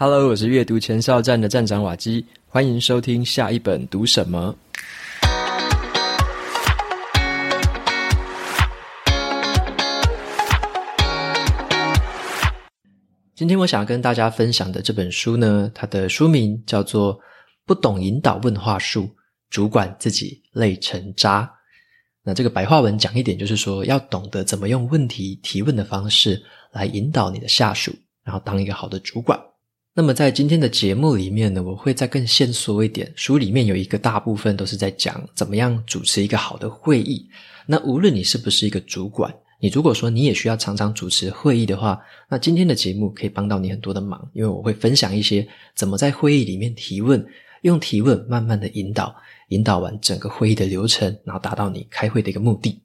Hello，我是阅读前哨站的站长瓦基，欢迎收听下一本读什么。今天我想要跟大家分享的这本书呢，它的书名叫做《不懂引导问话术，主管自己累成渣》。那这个白话文讲一点，就是说要懂得怎么用问题提问的方式来引导你的下属，然后当一个好的主管。那么在今天的节目里面呢，我会再更限缩一点。书里面有一个大部分都是在讲怎么样主持一个好的会议。那无论你是不是一个主管，你如果说你也需要常常主持会议的话，那今天的节目可以帮到你很多的忙，因为我会分享一些怎么在会议里面提问，用提问慢慢的引导，引导完整个会议的流程，然后达到你开会的一个目的。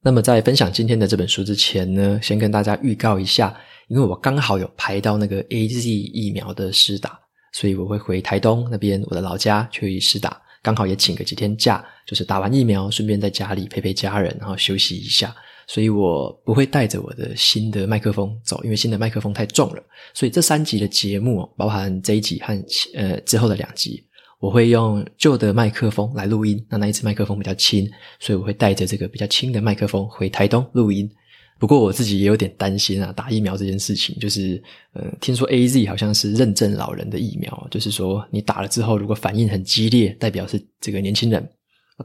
那么在分享今天的这本书之前呢，先跟大家预告一下。因为我刚好有排到那个 AZ 疫苗的施打，所以我会回台东那边我的老家去施打，刚好也请个几天假，就是打完疫苗顺便在家里陪陪家人，然后休息一下。所以我不会带着我的新的麦克风走，因为新的麦克风太重了。所以这三集的节目，包含这一集和呃之后的两集，我会用旧的麦克风来录音。那那一次麦克风比较轻，所以我会带着这个比较轻的麦克风回台东录音。不过我自己也有点担心啊，打疫苗这件事情，就是，呃，听说 AZ 好像是认证老人的疫苗，就是说你打了之后，如果反应很激烈，代表是这个年轻人；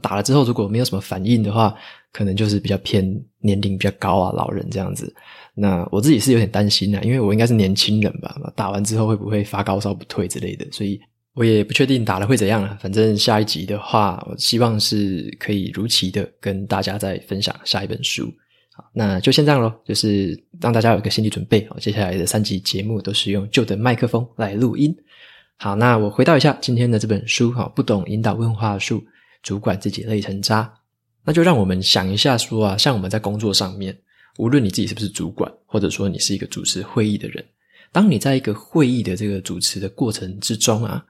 打了之后如果没有什么反应的话，可能就是比较偏年龄比较高啊，老人这样子。那我自己是有点担心啊，因为我应该是年轻人吧，打完之后会不会发高烧不退之类的，所以我也不确定打了会怎样啊。反正下一集的话，我希望是可以如期的跟大家再分享下一本书。好，那就先这样咯，就是让大家有一个心理准备。好，接下来的三集节目都是用旧的麦克风来录音。好，那我回到一下今天的这本书，哈，不懂引导问话术，主管自己累成渣。那就让我们想一下说啊，像我们在工作上面，无论你自己是不是主管，或者说你是一个主持会议的人，当你在一个会议的这个主持的过程之中啊，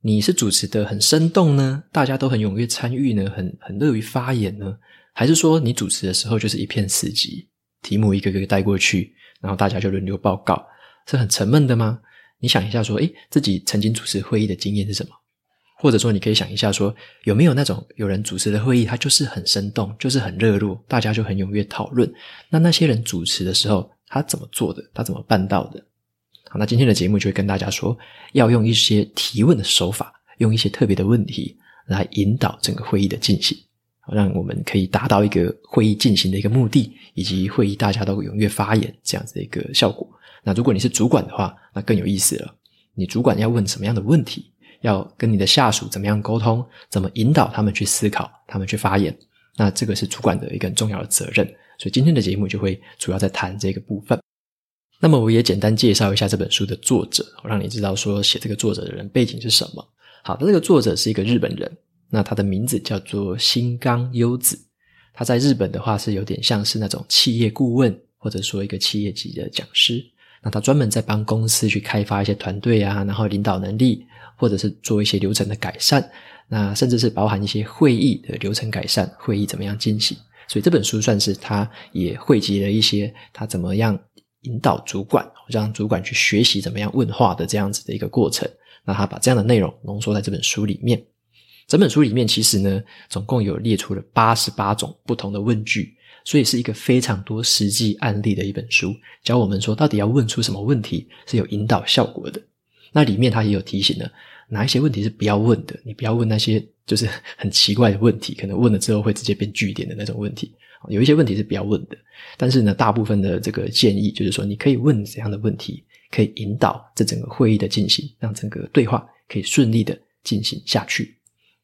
你是主持的很生动呢，大家都很踊跃参与呢，很很乐于发言呢？还是说你主持的时候就是一片死寂，题目一个个带过去，然后大家就轮流报告，是很沉闷的吗？你想一下说，诶，自己曾经主持会议的经验是什么？或者说你可以想一下说，有没有那种有人主持的会议，他就是很生动，就是很热络，大家就很踊跃讨论。那那些人主持的时候，他怎么做的？他怎么办到的？好，那今天的节目就会跟大家说，要用一些提问的手法，用一些特别的问题来引导整个会议的进行。让我们可以达到一个会议进行的一个目的，以及会议大家都踊跃发言这样子的一个效果。那如果你是主管的话，那更有意思了。你主管要问什么样的问题？要跟你的下属怎么样沟通？怎么引导他们去思考？他们去发言？那这个是主管的一个重要的责任。所以今天的节目就会主要在谈这个部分。那么我也简单介绍一下这本书的作者，让你知道说写这个作者的人背景是什么。好的，这个作者是一个日本人。那他的名字叫做新冈优子，他在日本的话是有点像是那种企业顾问，或者说一个企业级的讲师。那他专门在帮公司去开发一些团队啊，然后领导能力，或者是做一些流程的改善，那甚至是包含一些会议的流程改善，会议怎么样进行。所以这本书算是他也汇集了一些他怎么样引导主管，让主管去学习怎么样问话的这样子的一个过程。那他把这样的内容浓缩在这本书里面。整本书里面其实呢，总共有列出了八十八种不同的问句，所以是一个非常多实际案例的一本书，教我们说到底要问出什么问题是有引导效果的。那里面他也有提醒呢哪一些问题是不要问的，你不要问那些就是 很奇怪的问题，可能问了之后会直接变句点的那种问题。有一些问题是不要问的，但是呢，大部分的这个建议就是说，你可以问怎样的问题，可以引导这整个会议的进行，让整个对话可以顺利的进行下去。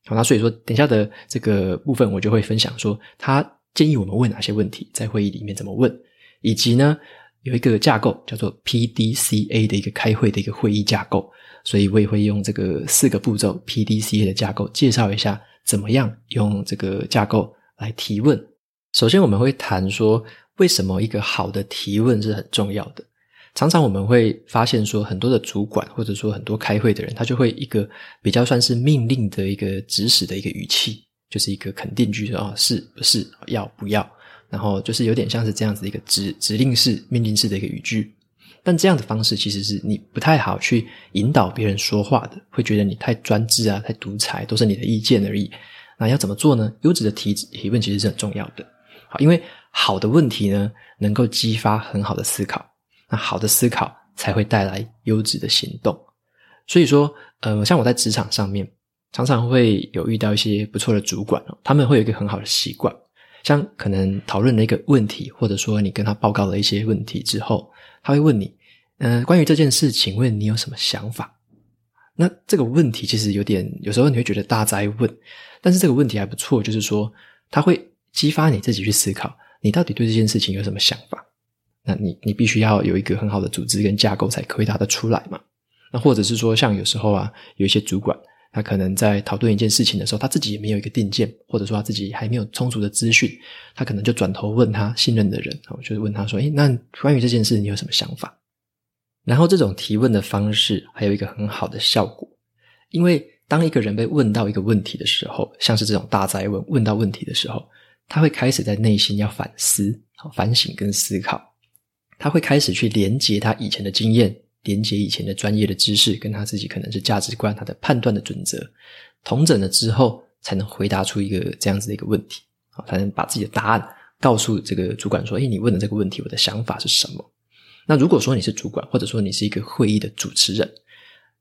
好，那所以说，等下的这个部分，我就会分享说，他建议我们问哪些问题，在会议里面怎么问，以及呢，有一个架构叫做 PDCA 的一个开会的一个会议架构，所以我也会用这个四个步骤 PDCA 的架构介绍一下，怎么样用这个架构来提问。首先，我们会谈说，为什么一个好的提问是很重要的。常常我们会发现说，很多的主管或者说很多开会的人，他就会一个比较算是命令的一个指使的一个语气，就是一个肯定句，说哦，是不是，要不要，然后就是有点像是这样子一个指指令式、命令式的一个语句。但这样的方式其实是你不太好去引导别人说话的，会觉得你太专制啊，太独裁，都是你的意见而已。那要怎么做呢？优质的提提问其实是很重要的。好，因为好的问题呢，能够激发很好的思考，那好的思考才会带来优质的行动。所以说，呃，像我在职场上面，常常会有遇到一些不错的主管哦，他们会有一个很好的习惯，像可能讨论了一个问题，或者说你跟他报告了一些问题之后，他会问你，呃，关于这件事，请问你有什么想法？那这个问题其实有点，有时候你会觉得大哉问，但是这个问题还不错，就是说他会激发你自己去思考，你到底对这件事情有什么想法？那你你必须要有一个很好的组织跟架构，才可以答得出来嘛。那或者是说，像有时候啊，有一些主管，他可能在讨论一件事情的时候，他自己也没有一个定见，或者说他自己还没有充足的资讯，他可能就转头问他信任的人，我就是问他说：“诶，那关于这件事，你有什么想法？”然后这种提问的方式还有一个很好的效果，因为当一个人被问到一个问题的时候，像是这种大哉问，问到问题的时候，他会开始在内心要反思、反省跟思考，他会开始去连接他以前的经验。连接以前的专业的知识，跟他自己可能是价值观、他的判断的准则，统整了之后，才能回答出一个这样子的一个问题，啊，才能把自己的答案告诉这个主管说：“诶，你问的这个问题，我的想法是什么？”那如果说你是主管，或者说你是一个会议的主持人，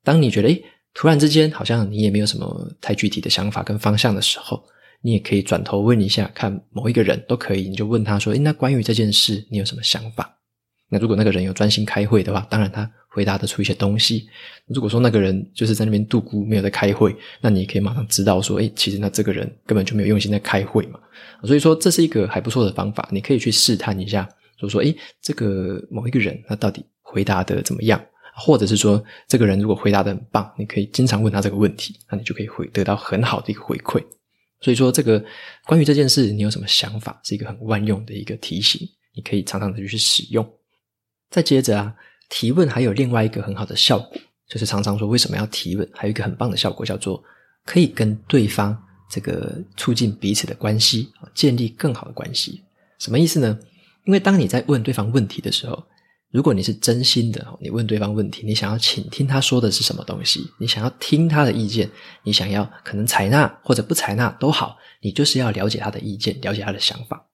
当你觉得诶，突然之间好像你也没有什么太具体的想法跟方向的时候，你也可以转头问一下，看某一个人都可以，你就问他说：“诶，那关于这件事，你有什么想法？”那如果那个人有专心开会的话，当然他回答得出一些东西。如果说那个人就是在那边度孤，没有在开会，那你也可以马上知道说，诶，其实那这个人根本就没有用心在开会嘛。所以说这是一个还不错的方法，你可以去试探一下，就说，诶，这个某一个人他到底回答的怎么样？或者是说，这个人如果回答的很棒，你可以经常问他这个问题，那你就可以回得到很好的一个回馈。所以说，这个关于这件事，你有什么想法，是一个很万用的一个提醒，你可以常常的去使用。再接着啊，提问还有另外一个很好的效果，就是常常说为什么要提问，还有一个很棒的效果叫做可以跟对方这个促进彼此的关系，建立更好的关系。什么意思呢？因为当你在问对方问题的时候，如果你是真心的，你问对方问题，你想要倾听他说的是什么东西，你想要听他的意见，你想要可能采纳或者不采纳都好，你就是要了解他的意见，了解他的想法。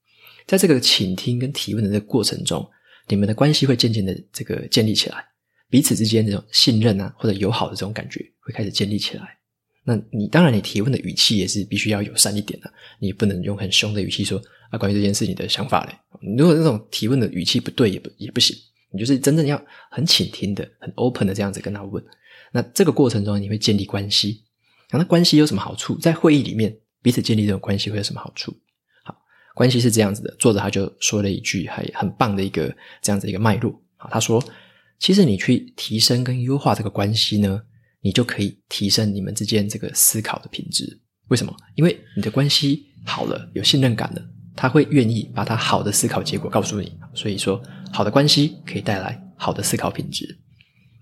在这个倾听跟提问的这个过程中，你们的关系会渐渐的这个建立起来，彼此之间这种信任啊，或者友好的这种感觉会开始建立起来。那你当然，你提问的语气也是必须要友善一点的，你不能用很凶的语气说啊，关于这件事你的想法嘞。如果这种提问的语气不对，也不也不行。你就是真正要很倾听的、很 open 的这样子跟他问。那这个过程中你会建立关系，那关系有什么好处？在会议里面彼此建立这种关系会有什么好处？关系是这样子的，作者他就说了一句还很棒的一个这样子一个脉络啊，他说：“其实你去提升跟优化这个关系呢，你就可以提升你们之间这个思考的品质。为什么？因为你的关系好了，有信任感了，他会愿意把他好的思考结果告诉你。所以说，好的关系可以带来好的思考品质。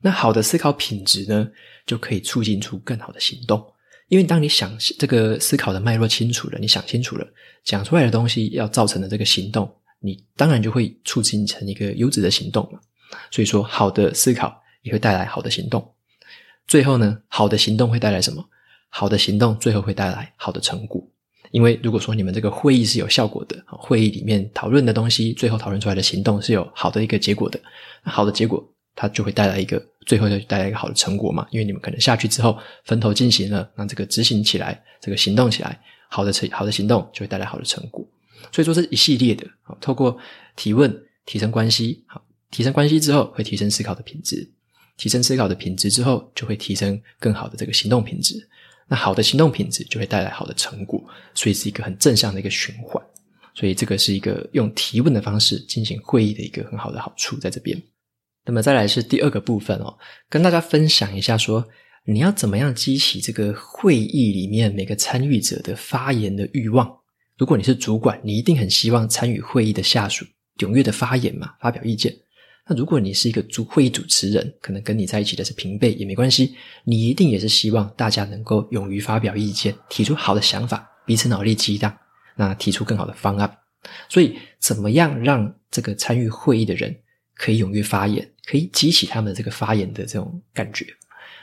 那好的思考品质呢，就可以促进出更好的行动。”因为当你想这个思考的脉络清楚了，你想清楚了，讲出来的东西要造成的这个行动，你当然就会促进成一个优质的行动了。所以说，好的思考也会带来好的行动。最后呢，好的行动会带来什么？好的行动最后会带来好的成果。因为如果说你们这个会议是有效果的，会议里面讨论的东西，最后讨论出来的行动是有好的一个结果的，好的结果。它就会带来一个，最后就带来一个好的成果嘛，因为你们可能下去之后分头进行了，让这个执行起来，这个行动起来，好的成好的行动就会带来好的成果。所以说是一系列的，透过提问提升关系，好，提升关系之后会提升思考的品质，提升思考的品质之后就会提升更好的这个行动品质，那好的行动品质就会带来好的成果，所以是一个很正向的一个循环。所以这个是一个用提问的方式进行会议的一个很好的好处在这边。那么再来是第二个部分哦，跟大家分享一下说，你要怎么样激起这个会议里面每个参与者的发言的欲望。如果你是主管，你一定很希望参与会议的下属踊跃的发言嘛，发表意见。那如果你是一个主会议主持人，可能跟你在一起的是平辈也没关系，你一定也是希望大家能够勇于发表意见，提出好的想法，彼此脑力激荡，那提出更好的方案。所以，怎么样让这个参与会议的人可以踊跃发言，可以激起他们这个发言的这种感觉。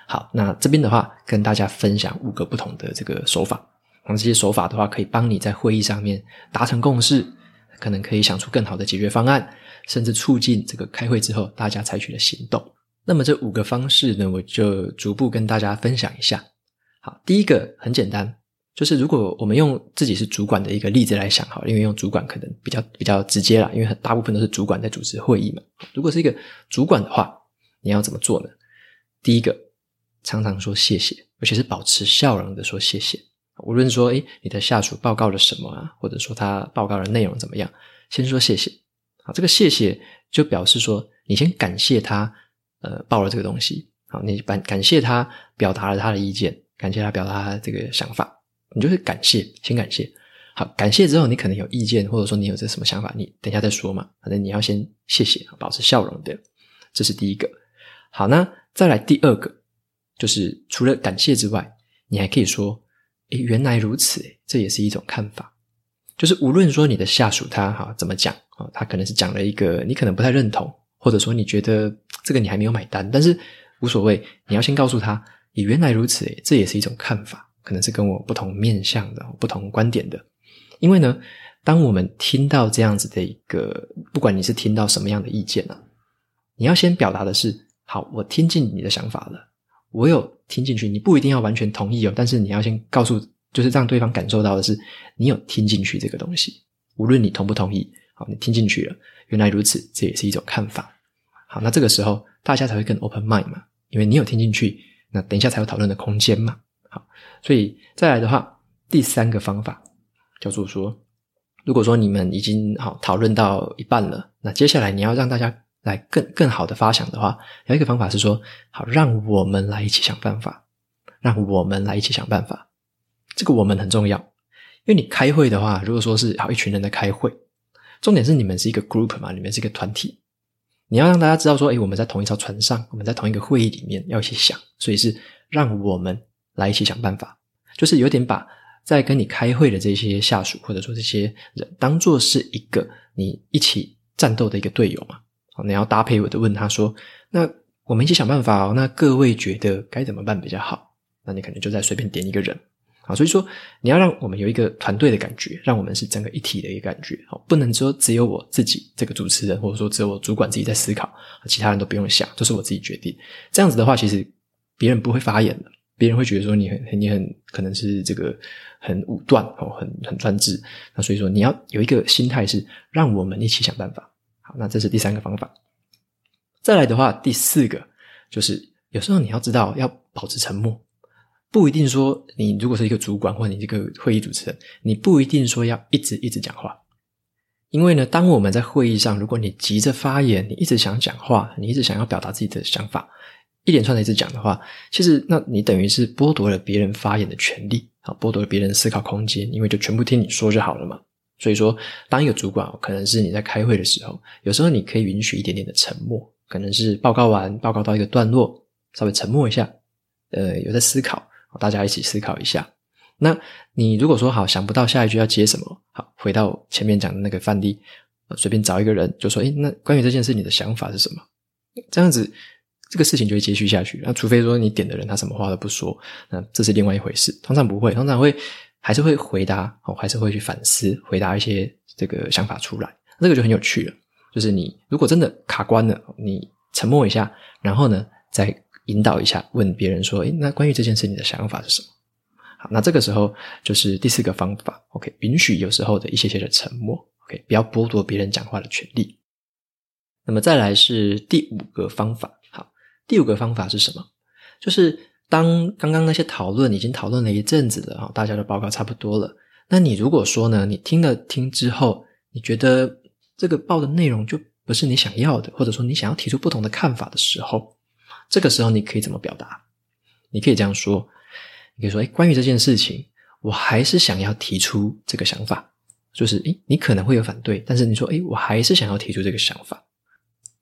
好，那这边的话，跟大家分享五个不同的这个手法。那这些手法的话，可以帮你在会议上面达成共识，可能可以想出更好的解决方案，甚至促进这个开会之后大家采取的行动。那么这五个方式呢，我就逐步跟大家分享一下。好，第一个很简单，就是如果我们用自己是主管的一个例子来想，好，因为用主管可能比较比较直接啦，因为大部分都是主管在主持会议嘛。如果是一个主管的话，你要怎么做呢？第一个，常常说谢谢，而且是保持笑容的说谢谢。无论说，诶，你的下属报告了什么啊，或者说他报告的内容怎么样，先说谢谢。好，这个谢谢就表示说，你先感谢他，呃，报了这个东西。好，你感感谢他表达了他的意见，感谢他表达他这个想法，你就是感谢，先感谢。好，感谢之后，你可能有意见，或者说你有这什么想法，你等一下再说嘛。反正你要先谢谢，保持笑容的，这是第一个。好，那再来第二个，就是除了感谢之外，你还可以说。诶，原来如此，这也是一种看法。就是无论说你的下属他哈怎么讲啊，他可能是讲了一个你可能不太认同，或者说你觉得这个你还没有买单，但是无所谓，你要先告诉他，诶，原来如此，这也是一种看法，可能是跟我不同面向的、不同观点的。因为呢，当我们听到这样子的一个，不管你是听到什么样的意见呢，你要先表达的是，好，我听进你的想法了。我有听进去，你不一定要完全同意哦，但是你要先告诉，就是让对方感受到的是，你有听进去这个东西。无论你同不同意，好，你听进去了，原来如此，这也是一种看法。好，那这个时候大家才会更 open mind 嘛，因为你有听进去，那等一下才有讨论的空间嘛。所以再来的话，第三个方法叫做说，如果说你们已经好讨论到一半了，那接下来你要让大家。来更更好的发想的话，有一个方法是说，好，让我们来一起想办法，让我们来一起想办法。这个我们很重要，因为你开会的话，如果说是好一群人在开会，重点是你们是一个 group 嘛，你们是一个团体，你要让大家知道说，诶，我们在同一艘船上，我们在同一个会议里面要一起想，所以是让我们来一起想办法，就是有点把在跟你开会的这些下属或者说这些人当做是一个你一起战斗的一个队友嘛。你要搭配我的问他说：“那我们一起想办法哦。那各位觉得该怎么办比较好？那你可能就在随便点一个人啊。所以说，你要让我们有一个团队的感觉，让我们是整个一体的一个感觉。好，不能说只有我自己这个主持人，或者说只有我主管自己在思考，其他人都不用想，都是我自己决定。这样子的话，其实别人不会发言的，别人会觉得说你很你很可能是这个很武断哦，很很专制。那所以说，你要有一个心态是让我们一起想办法。”好，那这是第三个方法。再来的话，第四个就是有时候你要知道要保持沉默，不一定说你如果是一个主管或你这个会议主持人，你不一定说要一直一直讲话。因为呢，当我们在会议上，如果你急着发言，你一直想讲话，你一直想要表达自己的想法，一连串的一直讲的话，其实那你等于是剥夺了别人发言的权利，啊，剥夺了别人思考空间，因为就全部听你说就好了嘛。所以说，当一个主管，可能是你在开会的时候，有时候你可以允许一点点的沉默，可能是报告完，报告到一个段落，稍微沉默一下，呃，有在思考，大家一起思考一下。那你如果说好想不到下一句要接什么，好，回到前面讲的那个范例，随便找一个人就说，诶，那关于这件事你的想法是什么？这样子，这个事情就会接续下去。那除非说你点的人他什么话都不说，那这是另外一回事。通常不会，通常会。还是会回答，哦，还是会去反思，回答一些这个想法出来，这个就很有趣了。就是你如果真的卡关了，你沉默一下，然后呢，再引导一下，问别人说：“诶，那关于这件事，你的想法是什么？”好，那这个时候就是第四个方法，OK，允许有时候的一些些的沉默，OK，不要剥夺别人讲话的权利。那么再来是第五个方法，第五个方法是什么？就是。当刚刚那些讨论已经讨论了一阵子了啊，大家的报告差不多了。那你如果说呢，你听了听之后，你觉得这个报的内容就不是你想要的，或者说你想要提出不同的看法的时候，这个时候你可以怎么表达？你可以这样说，你可以说：“诶，关于这件事情，我还是想要提出这个想法。”就是，诶，你可能会有反对，但是你说：“诶，我还是想要提出这个想法。”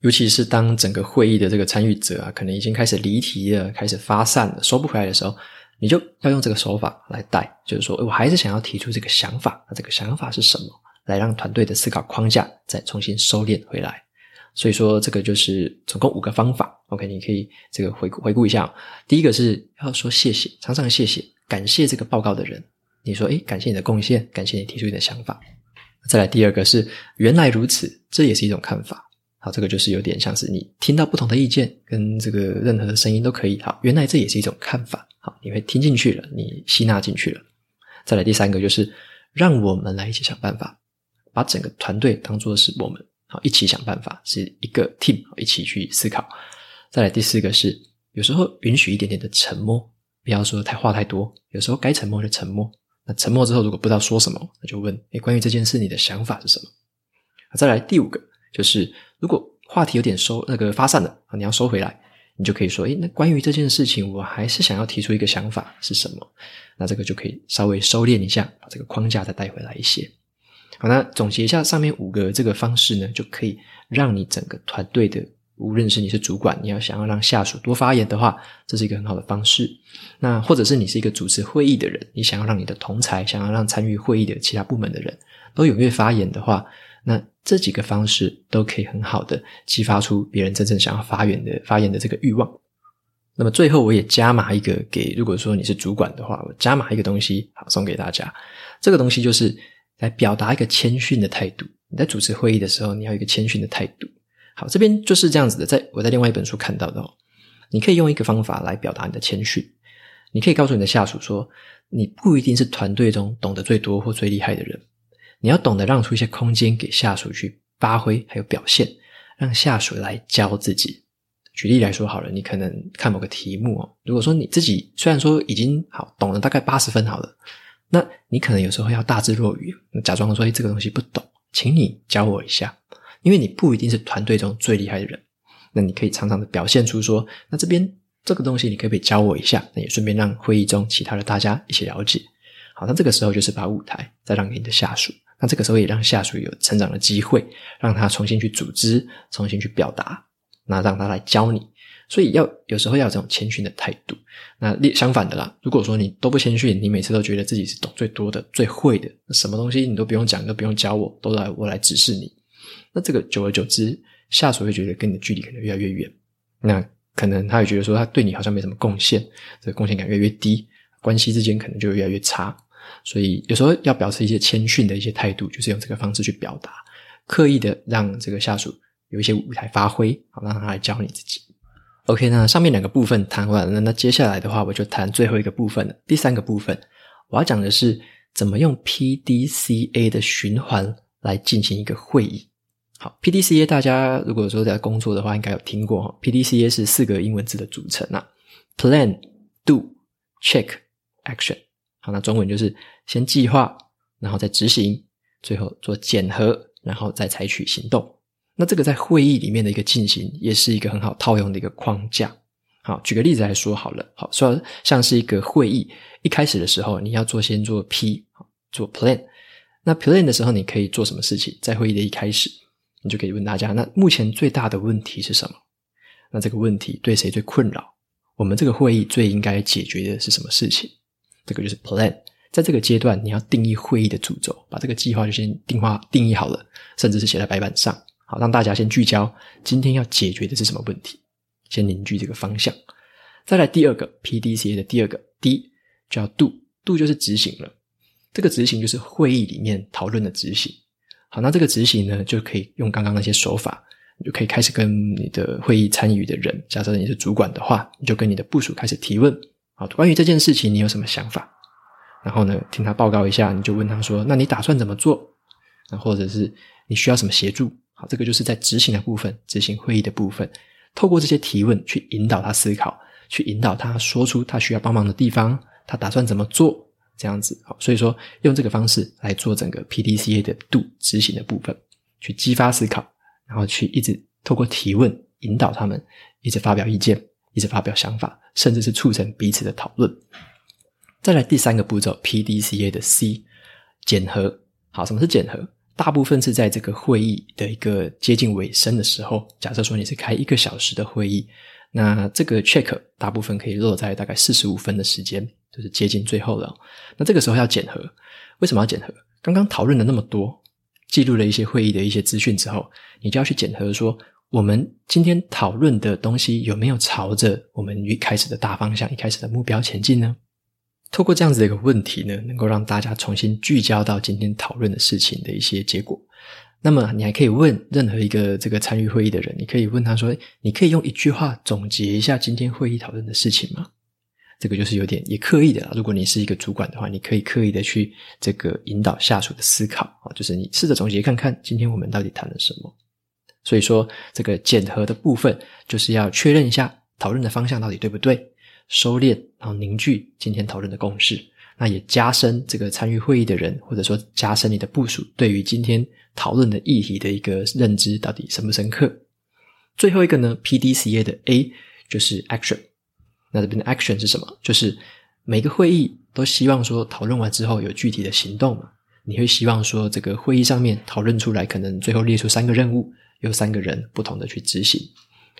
尤其是当整个会议的这个参与者啊，可能已经开始离题了，开始发散了，收不回来的时候，你就要用这个手法来带，就是说，我还是想要提出这个想法，那这个想法是什么？来让团队的思考框架再重新收敛回来。所以说，这个就是总共五个方法。OK，你可以这个回顾回顾一下哦。第一个是要说谢谢，常常谢谢，感谢这个报告的人。你说，诶，感谢你的贡献，感谢你提出你的想法。再来第二个是原来如此，这也是一种看法。这个就是有点像是你听到不同的意见，跟这个任何的声音都可以。好，原来这也是一种看法。好，你会听进去了，你吸纳进去了。再来第三个就是让我们来一起想办法，把整个团队当作是我们。好，一起想办法，是一个 team，一起去思考。再来第四个是，有时候允许一点点的沉默，不要说太话太多。有时候该沉默就沉默。那沉默之后，如果不知道说什么，那就问：诶，关于这件事，你的想法是什么？再来第五个，就是如果话题有点收那个发散了，你要收回来，你就可以说：诶，那关于这件事情，我还是想要提出一个想法是什么？那这个就可以稍微收敛一下，把这个框架再带回来一些。好，那总结一下上面五个这个方式呢，就可以让你整个团队的，无论是你是主管，你要想要让下属多发言的话，这是一个很好的方式。那或者是你是一个主持会议的人，你想要让你的同才，想要让参与会议的其他部门的人都踊跃发言的话，那这几个方式都可以很好的激发出别人真正想要发言的发言的这个欲望。那么最后我也加码一个给，如果说你是主管的话，我加码一个东西，好，送给大家。这个东西就是。来表达一个谦逊的态度。你在主持会议的时候，你要有一个谦逊的态度。好，这边就是这样子的。在我在另外一本书看到的哦，你可以用一个方法来表达你的谦逊。你可以告诉你的下属说，你不一定是团队中懂得最多或最厉害的人，你要懂得让出一些空间给下属去发挥，还有表现，让下属来教自己。举例来说好了，你可能看某个题目哦，如果说你自己虽然说已经好懂了大概八十分好了。那你可能有时候要大智若愚，假装说：“诶，这个东西不懂，请你教我一下。”因为你不一定是团队中最厉害的人，那你可以常常的表现出说：“那这边这个东西，你可不可以教我一下？”那也顺便让会议中其他的大家一起了解。好，那这个时候就是把舞台再让给你的下属，那这个时候也让下属有成长的机会，让他重新去组织，重新去表达，那让他来教你。所以要有时候要有这种谦逊的态度。那相反的啦，如果说你都不谦逊，你每次都觉得自己是懂最多的、最会的，什么东西你都不用讲，都不用教我，都来我来指示你。那这个久而久之，下属会觉得跟你的距离可能越来越远。那可能他也觉得说他对你好像没什么贡献，这个贡献感越来越低，关系之间可能就越来越差。所以有时候要表示一些谦逊的一些态度，就是用这个方式去表达，刻意的让这个下属有一些舞台发挥，好让他来教你自己。OK，那上面两个部分谈完了，那接下来的话，我就谈最后一个部分了。第三个部分，我要讲的是怎么用 PDCA 的循环来进行一个会议。好，PDCA 大家如果说在工作的话，应该有听过。PDCA 是四个英文字的组成啊，Plan、Do、Check、Action。好，那中文就是先计划，然后再执行，最后做检核，然后再采取行动。那这个在会议里面的一个进行，也是一个很好套用的一个框架。好，举个例子来说好了。好，说像是一个会议，一开始的时候你要做先做 P，做 Plan。那 Plan 的时候你可以做什么事情？在会议的一开始，你就可以问大家：那目前最大的问题是什么？那这个问题对谁最困扰？我们这个会议最应该解决的是什么事情？这个就是 Plan。在这个阶段，你要定义会议的主轴，把这个计划就先定化定义好了，甚至是写在白板上。好，让大家先聚焦，今天要解决的是什么问题？先凝聚这个方向。再来第二个 PDCA 的第二个 D 叫 Do，Do 就是执行了。这个执行就是会议里面讨论的执行。好，那这个执行呢，就可以用刚刚那些手法，你就可以开始跟你的会议参与的人，假设你是主管的话，你就跟你的部署开始提问。好，关于这件事情你有什么想法？然后呢，听他报告一下，你就问他说：“那你打算怎么做？那或者是你需要什么协助？”好，这个就是在执行的部分，执行会议的部分，透过这些提问去引导他思考，去引导他说出他需要帮忙的地方，他打算怎么做，这样子。好，所以说用这个方式来做整个 PDCA 的 Do 执行的部分，去激发思考，然后去一直透过提问引导他们，一直发表意见，一直发表想法，甚至是促成彼此的讨论。再来第三个步骤 PDCA 的 C 检核。好，什么是检核？大部分是在这个会议的一个接近尾声的时候，假设说你是开一个小时的会议，那这个 check 大部分可以落在大概四十五分的时间，就是接近最后了。那这个时候要检核，为什么要检核？刚刚讨论了那么多，记录了一些会议的一些资讯之后，你就要去检核说，我们今天讨论的东西有没有朝着我们一开始的大方向、一开始的目标前进呢？透过这样子的一个问题呢，能够让大家重新聚焦到今天讨论的事情的一些结果。那么，你还可以问任何一个这个参与会议的人，你可以问他说：“你可以用一句话总结一下今天会议讨论的事情吗？”这个就是有点也刻意的啦。如果你是一个主管的话，你可以刻意的去这个引导下属的思考啊，就是你试着总结看看，今天我们到底谈了什么。所以说，这个检核的部分就是要确认一下讨论的方向到底对不对，收敛，然后凝聚今天讨论的共识。那也加深这个参与会议的人，或者说加深你的部署对于今天讨论的议题的一个认知到底深不深刻。最后一个呢，PDCA 的 A 就是 Action。那这边的 Action 是什么？就是每个会议都希望说讨论完之后有具体的行动嘛。你会希望说这个会议上面讨论出来，可能最后列出三个任务。由三个人不同的去执行，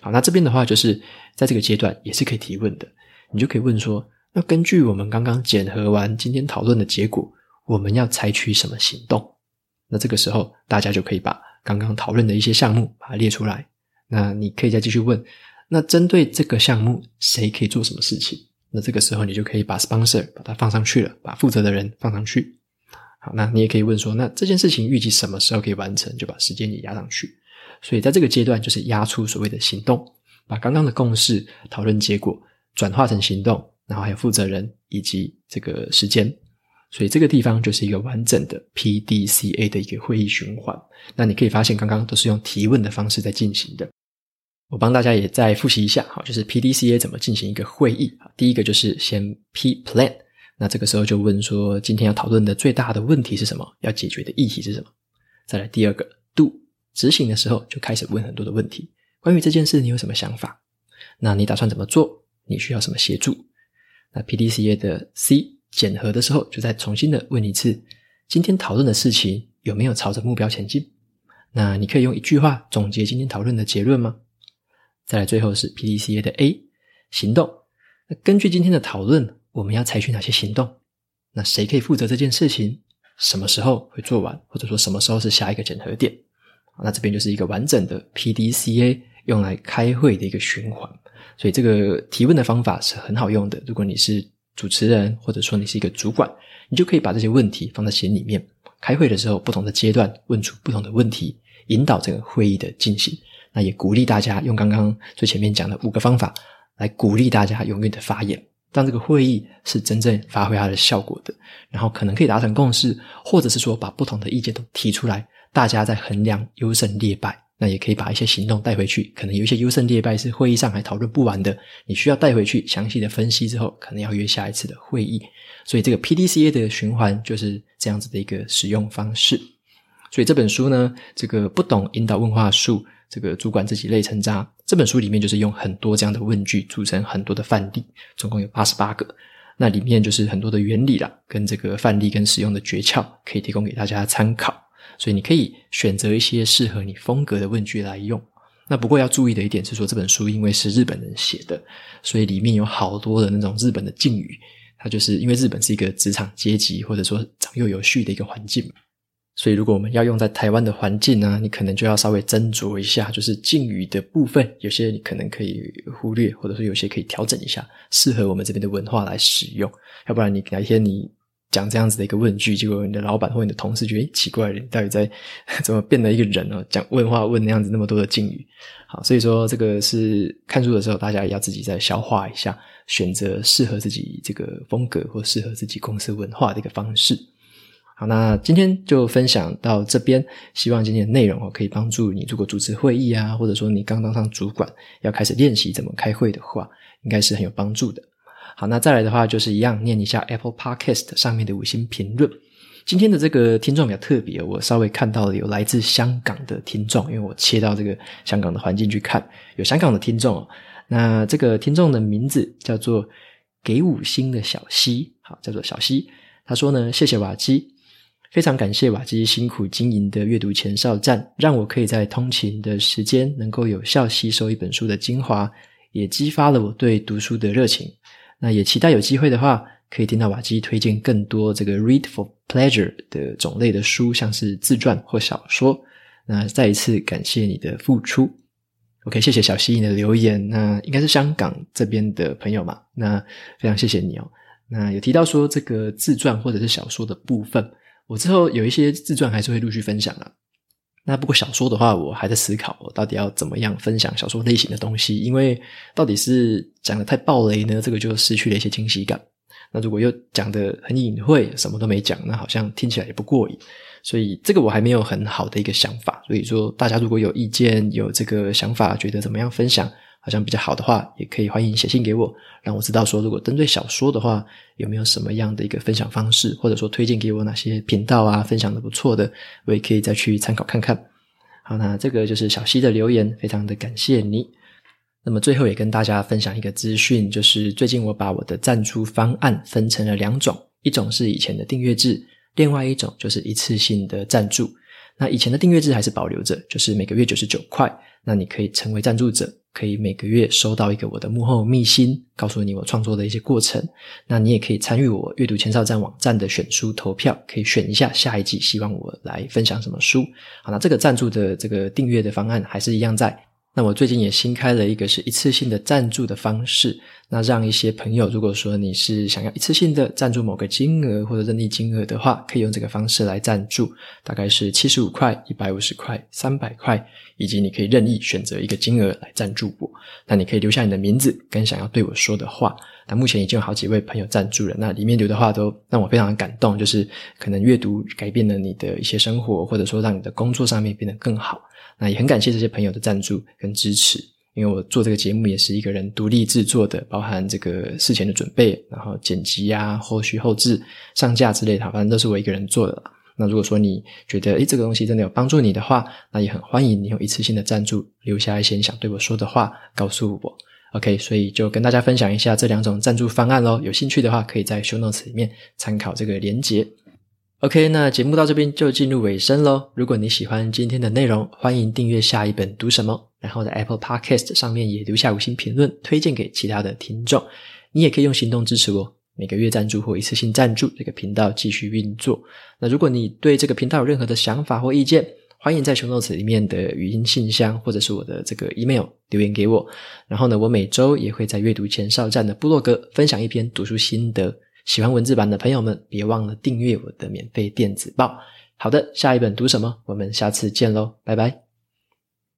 好，那这边的话就是在这个阶段也是可以提问的，你就可以问说，那根据我们刚刚检核完今天讨论的结果，我们要采取什么行动？那这个时候大家就可以把刚刚讨论的一些项目把它列出来，那你可以再继续问，那针对这个项目谁可以做什么事情？那这个时候你就可以把 sponsor 把它放上去了，把负责的人放上去。好，那你也可以问说，那这件事情预计什么时候可以完成？就把时间也压上去。所以在这个阶段，就是压出所谓的行动，把刚刚的共识讨论结果转化成行动，然后还有负责人以及这个时间。所以这个地方就是一个完整的 PDCA 的一个会议循环。那你可以发现，刚刚都是用提问的方式在进行的。我帮大家也再复习一下，好，就是 PDCA 怎么进行一个会议。第一个就是先 P Plan，那这个时候就问说，今天要讨论的最大的问题是什么？要解决的议题是什么？再来第二个。执行的时候就开始问很多的问题，关于这件事你有什么想法？那你打算怎么做？你需要什么协助？那 PDCA 的 C 检核的时候，就再重新的问一次，今天讨论的事情有没有朝着目标前进？那你可以用一句话总结今天讨论的结论吗？再来最后是 PDCA 的 A 行动。那根据今天的讨论，我们要采取哪些行动？那谁可以负责这件事情？什么时候会做完？或者说什么时候是下一个检核点？那这边就是一个完整的 PDCA 用来开会的一个循环，所以这个提问的方法是很好用的。如果你是主持人，或者说你是一个主管，你就可以把这些问题放在心里面。开会的时候，不同的阶段问出不同的问题，引导这个会议的进行。那也鼓励大家用刚刚最前面讲的五个方法来鼓励大家踊跃的发言，让这个会议是真正发挥它的效果的。然后可能可以达成共识，或者是说把不同的意见都提出来。大家在衡量优胜劣败，那也可以把一些行动带回去。可能有一些优胜劣败是会议上还讨论不完的，你需要带回去详细的分析之后，可能要约下一次的会议。所以这个 PDCA 的循环就是这样子的一个使用方式。所以这本书呢，这个不懂引导问话术，这个主管自己累成渣。这本书里面就是用很多这样的问句组成很多的范例，总共有八十八个。那里面就是很多的原理啦，跟这个范例跟使用的诀窍，可以提供给大家参考。所以你可以选择一些适合你风格的问句来用。那不过要注意的一点是说，这本书因为是日本人写的，所以里面有好多的那种日本的敬语。它就是因为日本是一个职场阶级或者说长幼有序的一个环境，所以如果我们要用在台湾的环境呢，你可能就要稍微斟酌一下，就是敬语的部分，有些你可能可以忽略，或者说有些可以调整一下，适合我们这边的文化来使用。要不然你哪天你。讲这样子的一个问句，结果你的老板或你的同事觉得奇怪，你到底在 怎么变了一个人哦？讲问话问那样子那么多的敬语，好，所以说这个是看书的时候，大家也要自己再消化一下，选择适合自己这个风格或适合自己公司文化的一个方式。好，那今天就分享到这边，希望今天的内容哦可以帮助你，如果主持会议啊，或者说你刚当上主管，要开始练习怎么开会的话，应该是很有帮助的。好，那再来的话就是一样，念一下 Apple Podcast 上面的五星评论。今天的这个听众比较特别，我稍微看到了有来自香港的听众，因为我切到这个香港的环境去看，有香港的听众哦。那这个听众的名字叫做给五星的小溪，好，叫做小溪。他说呢，谢谢瓦基，非常感谢瓦基辛苦经营的阅读前哨站，让我可以在通勤的时间能够有效吸收一本书的精华，也激发了我对读书的热情。那也期待有机会的话，可以听到瓦基推荐更多这个 read for pleasure 的种类的书，像是自传或小说。那再一次感谢你的付出。OK，谢谢小溪你的留言。那应该是香港这边的朋友嘛？那非常谢谢你哦。那有提到说这个自传或者是小说的部分，我之后有一些自传还是会陆续分享啊。那不过小说的话，我还在思考我到底要怎么样分享小说类型的东西，因为到底是讲的太暴雷呢，这个就失去了一些惊喜感。那如果又讲的很隐晦，什么都没讲，那好像听起来也不过瘾。所以这个我还没有很好的一个想法。所以说，大家如果有意见、有这个想法，觉得怎么样分享好像比较好的话，也可以欢迎写信给我，让我知道说，如果针对小说的话，有没有什么样的一个分享方式，或者说推荐给我哪些频道啊，分享的不错的，我也可以再去参考看看。好，那这个就是小溪的留言，非常的感谢你。那么最后也跟大家分享一个资讯，就是最近我把我的赞助方案分成了两种，一种是以前的订阅制，另外一种就是一次性的赞助。那以前的订阅制还是保留着，就是每个月九十九块，那你可以成为赞助者，可以每个月收到一个我的幕后秘辛，告诉你我创作的一些过程。那你也可以参与我阅读前哨站网站的选书投票，可以选一下下一季希望我来分享什么书。好，那这个赞助的这个订阅的方案还是一样在。那我最近也新开了一个是一次性的赞助的方式，那让一些朋友，如果说你是想要一次性的赞助某个金额或者任意金额的话，可以用这个方式来赞助，大概是七十五块、一百五十块、三百块，以及你可以任意选择一个金额来赞助我。那你可以留下你的名字跟想要对我说的话。那目前已经有好几位朋友赞助了，那里面留的话都让我非常的感动，就是可能阅读改变了你的一些生活，或者说让你的工作上面变得更好。那也很感谢这些朋友的赞助跟支持，因为我做这个节目也是一个人独立制作的，包含这个事前的准备，然后剪辑啊、后续后置、上架之类的，反正都是我一个人做的。那如果说你觉得诶这个东西真的有帮助你的话，那也很欢迎你用一次性的赞助，留下一些你想对我说的话，告诉我。OK，所以就跟大家分享一下这两种赞助方案喽，有兴趣的话，可以在 Show Notes 里面参考这个连结。OK，那节目到这边就进入尾声喽。如果你喜欢今天的内容，欢迎订阅下一本读什么，然后在 Apple Podcast 上面也留下五星评论，推荐给其他的听众。你也可以用行动支持我，每个月赞助或一次性赞助这个频道继续运作。那如果你对这个频道有任何的想法或意见，欢迎在 Show Notes 里面的语音信箱或者是我的这个 email 留言给我。然后呢，我每周也会在阅读前哨站的部落格分享一篇读书心得。喜欢文字版的朋友们，别忘了订阅我的免费电子报。好的，下一本读什么？我们下次见喽，拜拜。